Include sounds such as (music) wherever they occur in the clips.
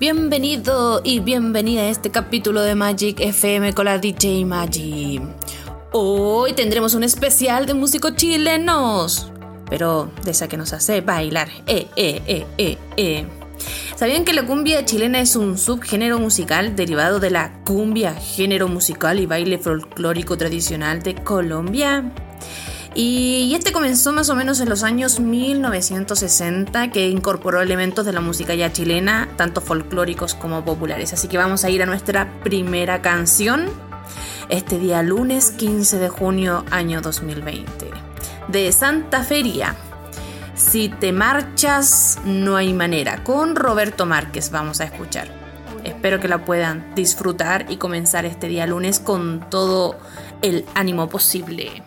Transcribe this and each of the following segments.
Bienvenido y bienvenida a este capítulo de Magic FM con la DJ Magic. Hoy tendremos un especial de músicos chilenos, pero de esa que nos hace bailar. Eh, eh, eh. ¿Sabían que la cumbia chilena es un subgénero musical derivado de la cumbia, género musical y baile folclórico tradicional de Colombia? Y este comenzó más o menos en los años 1960, que incorporó elementos de la música ya chilena, tanto folclóricos como populares. Así que vamos a ir a nuestra primera canción, este día lunes 15 de junio año 2020, de Santa Feria. Si te marchas, no hay manera. Con Roberto Márquez vamos a escuchar. Espero que la puedan disfrutar y comenzar este día lunes con todo el ánimo posible.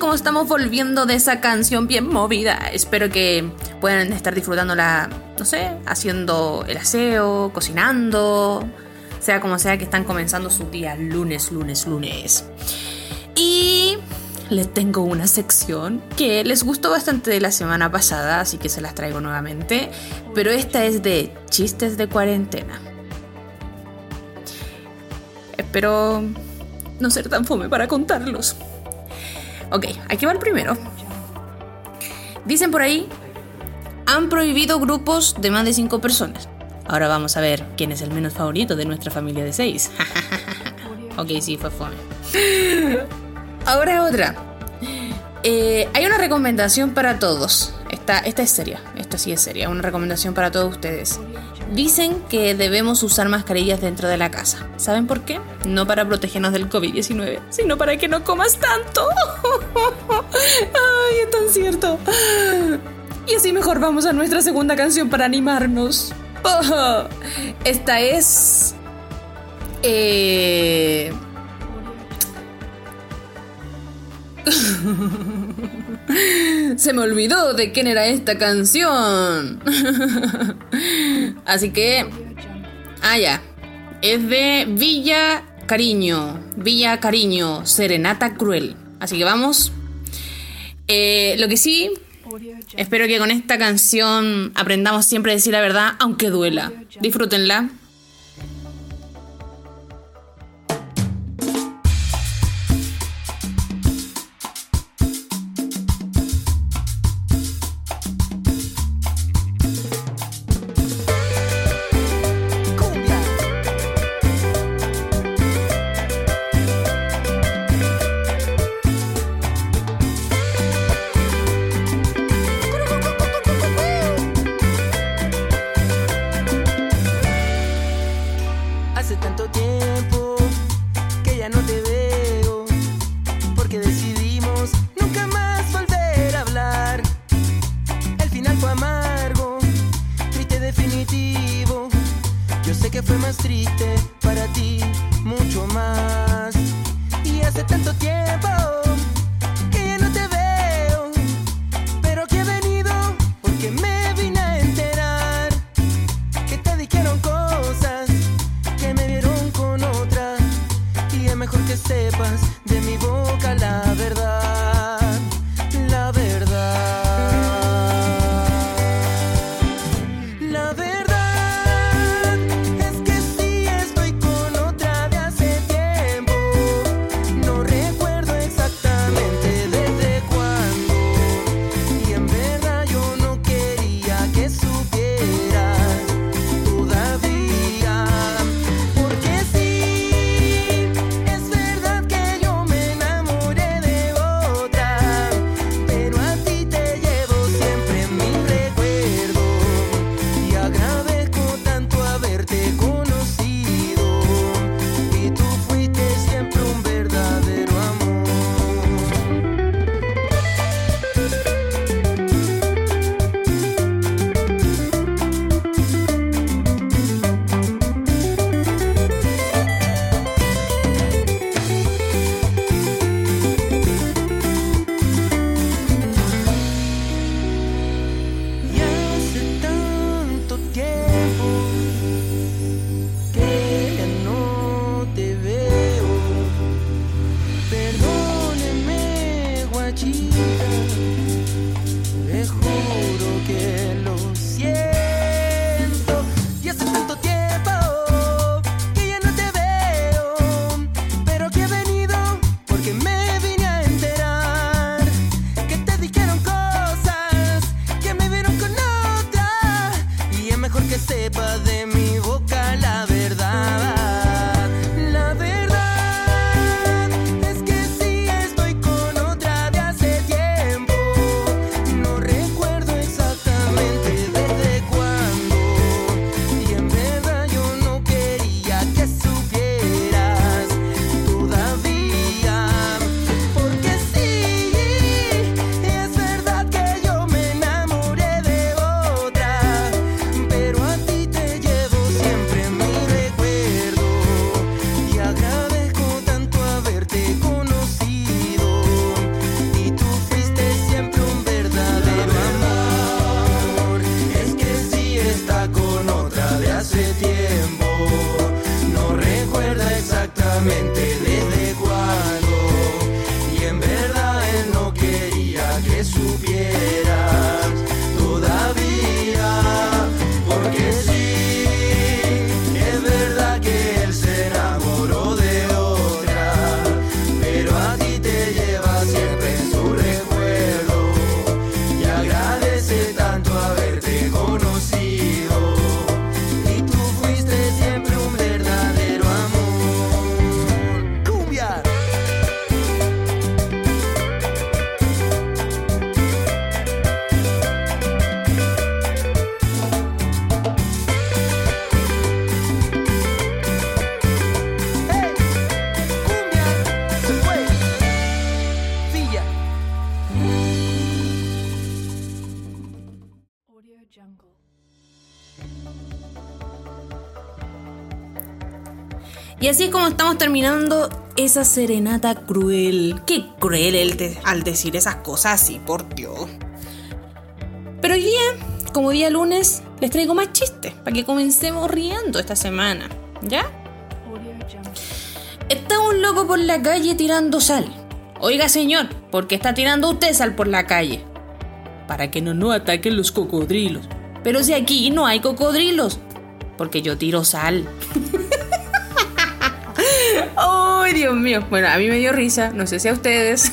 Como estamos volviendo de esa canción bien movida. Espero que puedan estar disfrutándola, no sé, haciendo el aseo, cocinando, sea como sea que están comenzando su día lunes, lunes, lunes. Y les tengo una sección que les gustó bastante de la semana pasada, así que se las traigo nuevamente. Pero esta es de chistes de cuarentena. Espero no ser tan fome para contarlos. Ok, aquí va el primero. Dicen por ahí, han prohibido grupos de más de 5 personas. Ahora vamos a ver quién es el menos favorito de nuestra familia de 6. (laughs) ok, sí, fue fome. Ahora otra. Eh, hay una recomendación para todos. Esta, esta es seria, esta sí es seria. Una recomendación para todos ustedes. Dicen que debemos usar mascarillas dentro de la casa. ¿Saben por qué? No para protegernos del COVID-19, sino para que no comas tanto. (laughs) Ay, es tan cierto. Y así mejor vamos a nuestra segunda canción para animarnos. (laughs) Esta es... Eh... (laughs) (laughs) Se me olvidó de quién era esta canción. (laughs) Así que... Ah, ya. Es de Villa Cariño. Villa Cariño. Serenata Cruel. Así que vamos. Eh, lo que sí... Espero que con esta canción aprendamos siempre a decir la verdad, aunque duela. Disfrútenla. tanto tiempo que ya no te veo, porque decidimos nunca más volver a hablar. El final fue amargo, triste definitivo. Yo sé que fue más triste para ti, mucho más. Y hace tanto tiempo. mejor que sepas de mi boca la verdad. Así es como estamos terminando esa serenata cruel. Qué cruel él al decir esas cosas así, por Dios. Pero hoy día, como día lunes, les traigo más chistes para que comencemos riendo esta semana. ¿Ya? Está un loco por la calle tirando sal. Oiga, señor, ¿por qué está tirando usted sal por la calle? Para que no nos ataquen los cocodrilos. Pero si aquí no hay cocodrilos. Porque yo tiro sal. (laughs) ¡Ay, Dios mío! Bueno, a mí me dio risa, no sé si a ustedes. (laughs)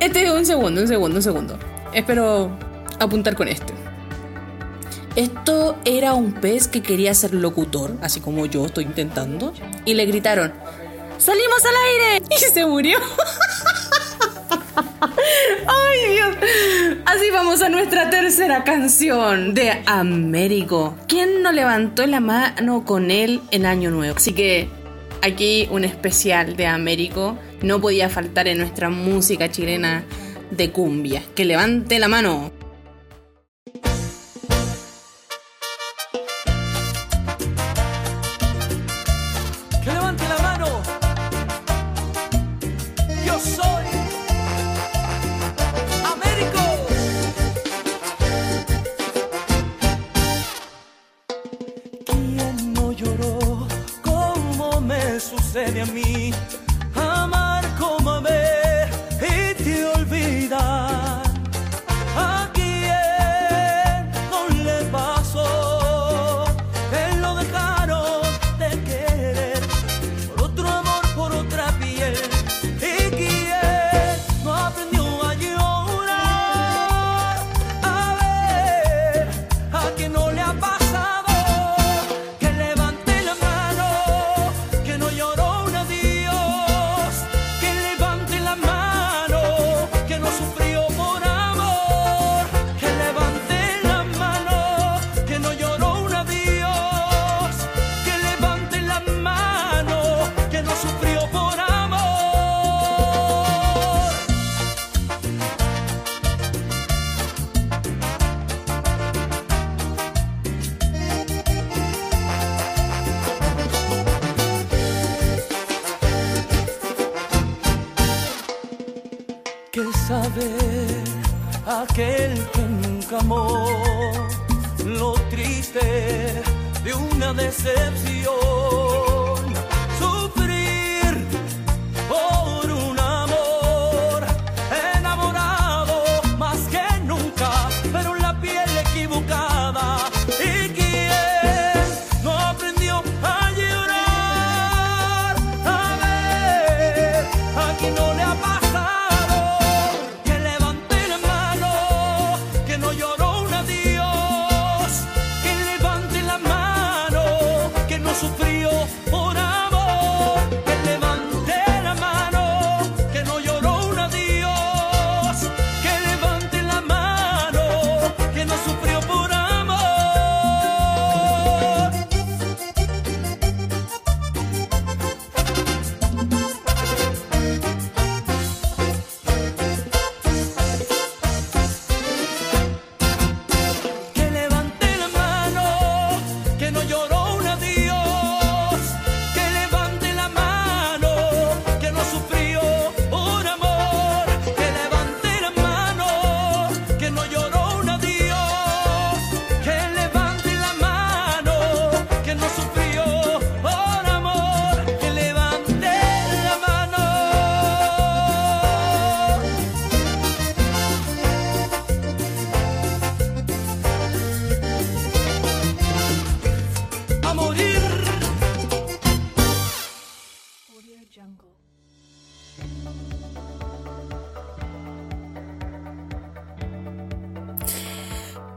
este es un segundo, un segundo, un segundo. Espero apuntar con este. Esto era un pez que quería ser locutor, así como yo estoy intentando, y le gritaron, ¡Salimos al aire! (laughs) Y se murió. (laughs) ¡Ay, Dios! Así vamos a nuestra tercera canción de Américo. ¿Quién no levantó la mano con él en Año Nuevo? Así que aquí un especial de Américo no podía faltar en nuestra música chilena de cumbia. Que levante la mano.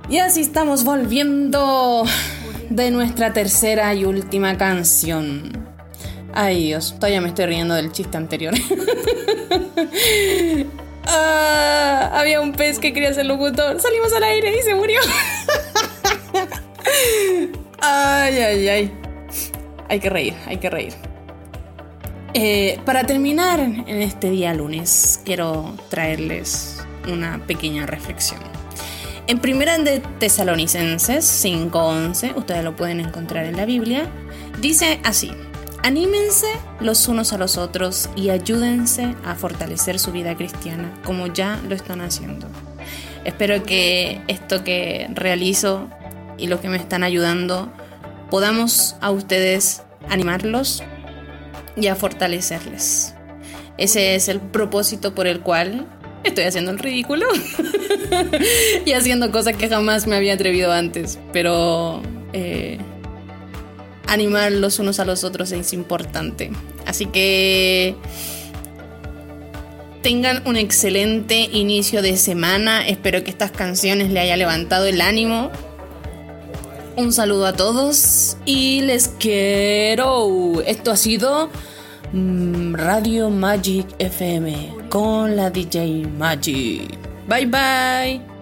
Y así estamos volviendo de nuestra tercera y última canción. Ay Dios, todavía me estoy riendo del chiste anterior. (laughs) Ah, había un pez que quería ser locutor. Salimos al aire y se murió. (laughs) ay, ay, ay. Hay que reír, hay que reír. Eh, para terminar en este día lunes, quiero traerles una pequeña reflexión. En primera de Tesalonicenses 5:11, ustedes lo pueden encontrar en la Biblia, dice así: Anímense los unos a los otros y ayúdense a fortalecer su vida cristiana, como ya lo están haciendo. Espero que esto que realizo y lo que me están ayudando podamos a ustedes animarlos y a fortalecerles. Ese es el propósito por el cual estoy haciendo el ridículo (laughs) y haciendo cosas que jamás me había atrevido antes. Pero eh, animar los unos a los otros es importante. Así que tengan un excelente inicio de semana. Espero que estas canciones le haya levantado el ánimo. Un saludo a todos y les quiero. Esto ha sido mm, Radio Magic FM con la DJ Magic. Bye bye.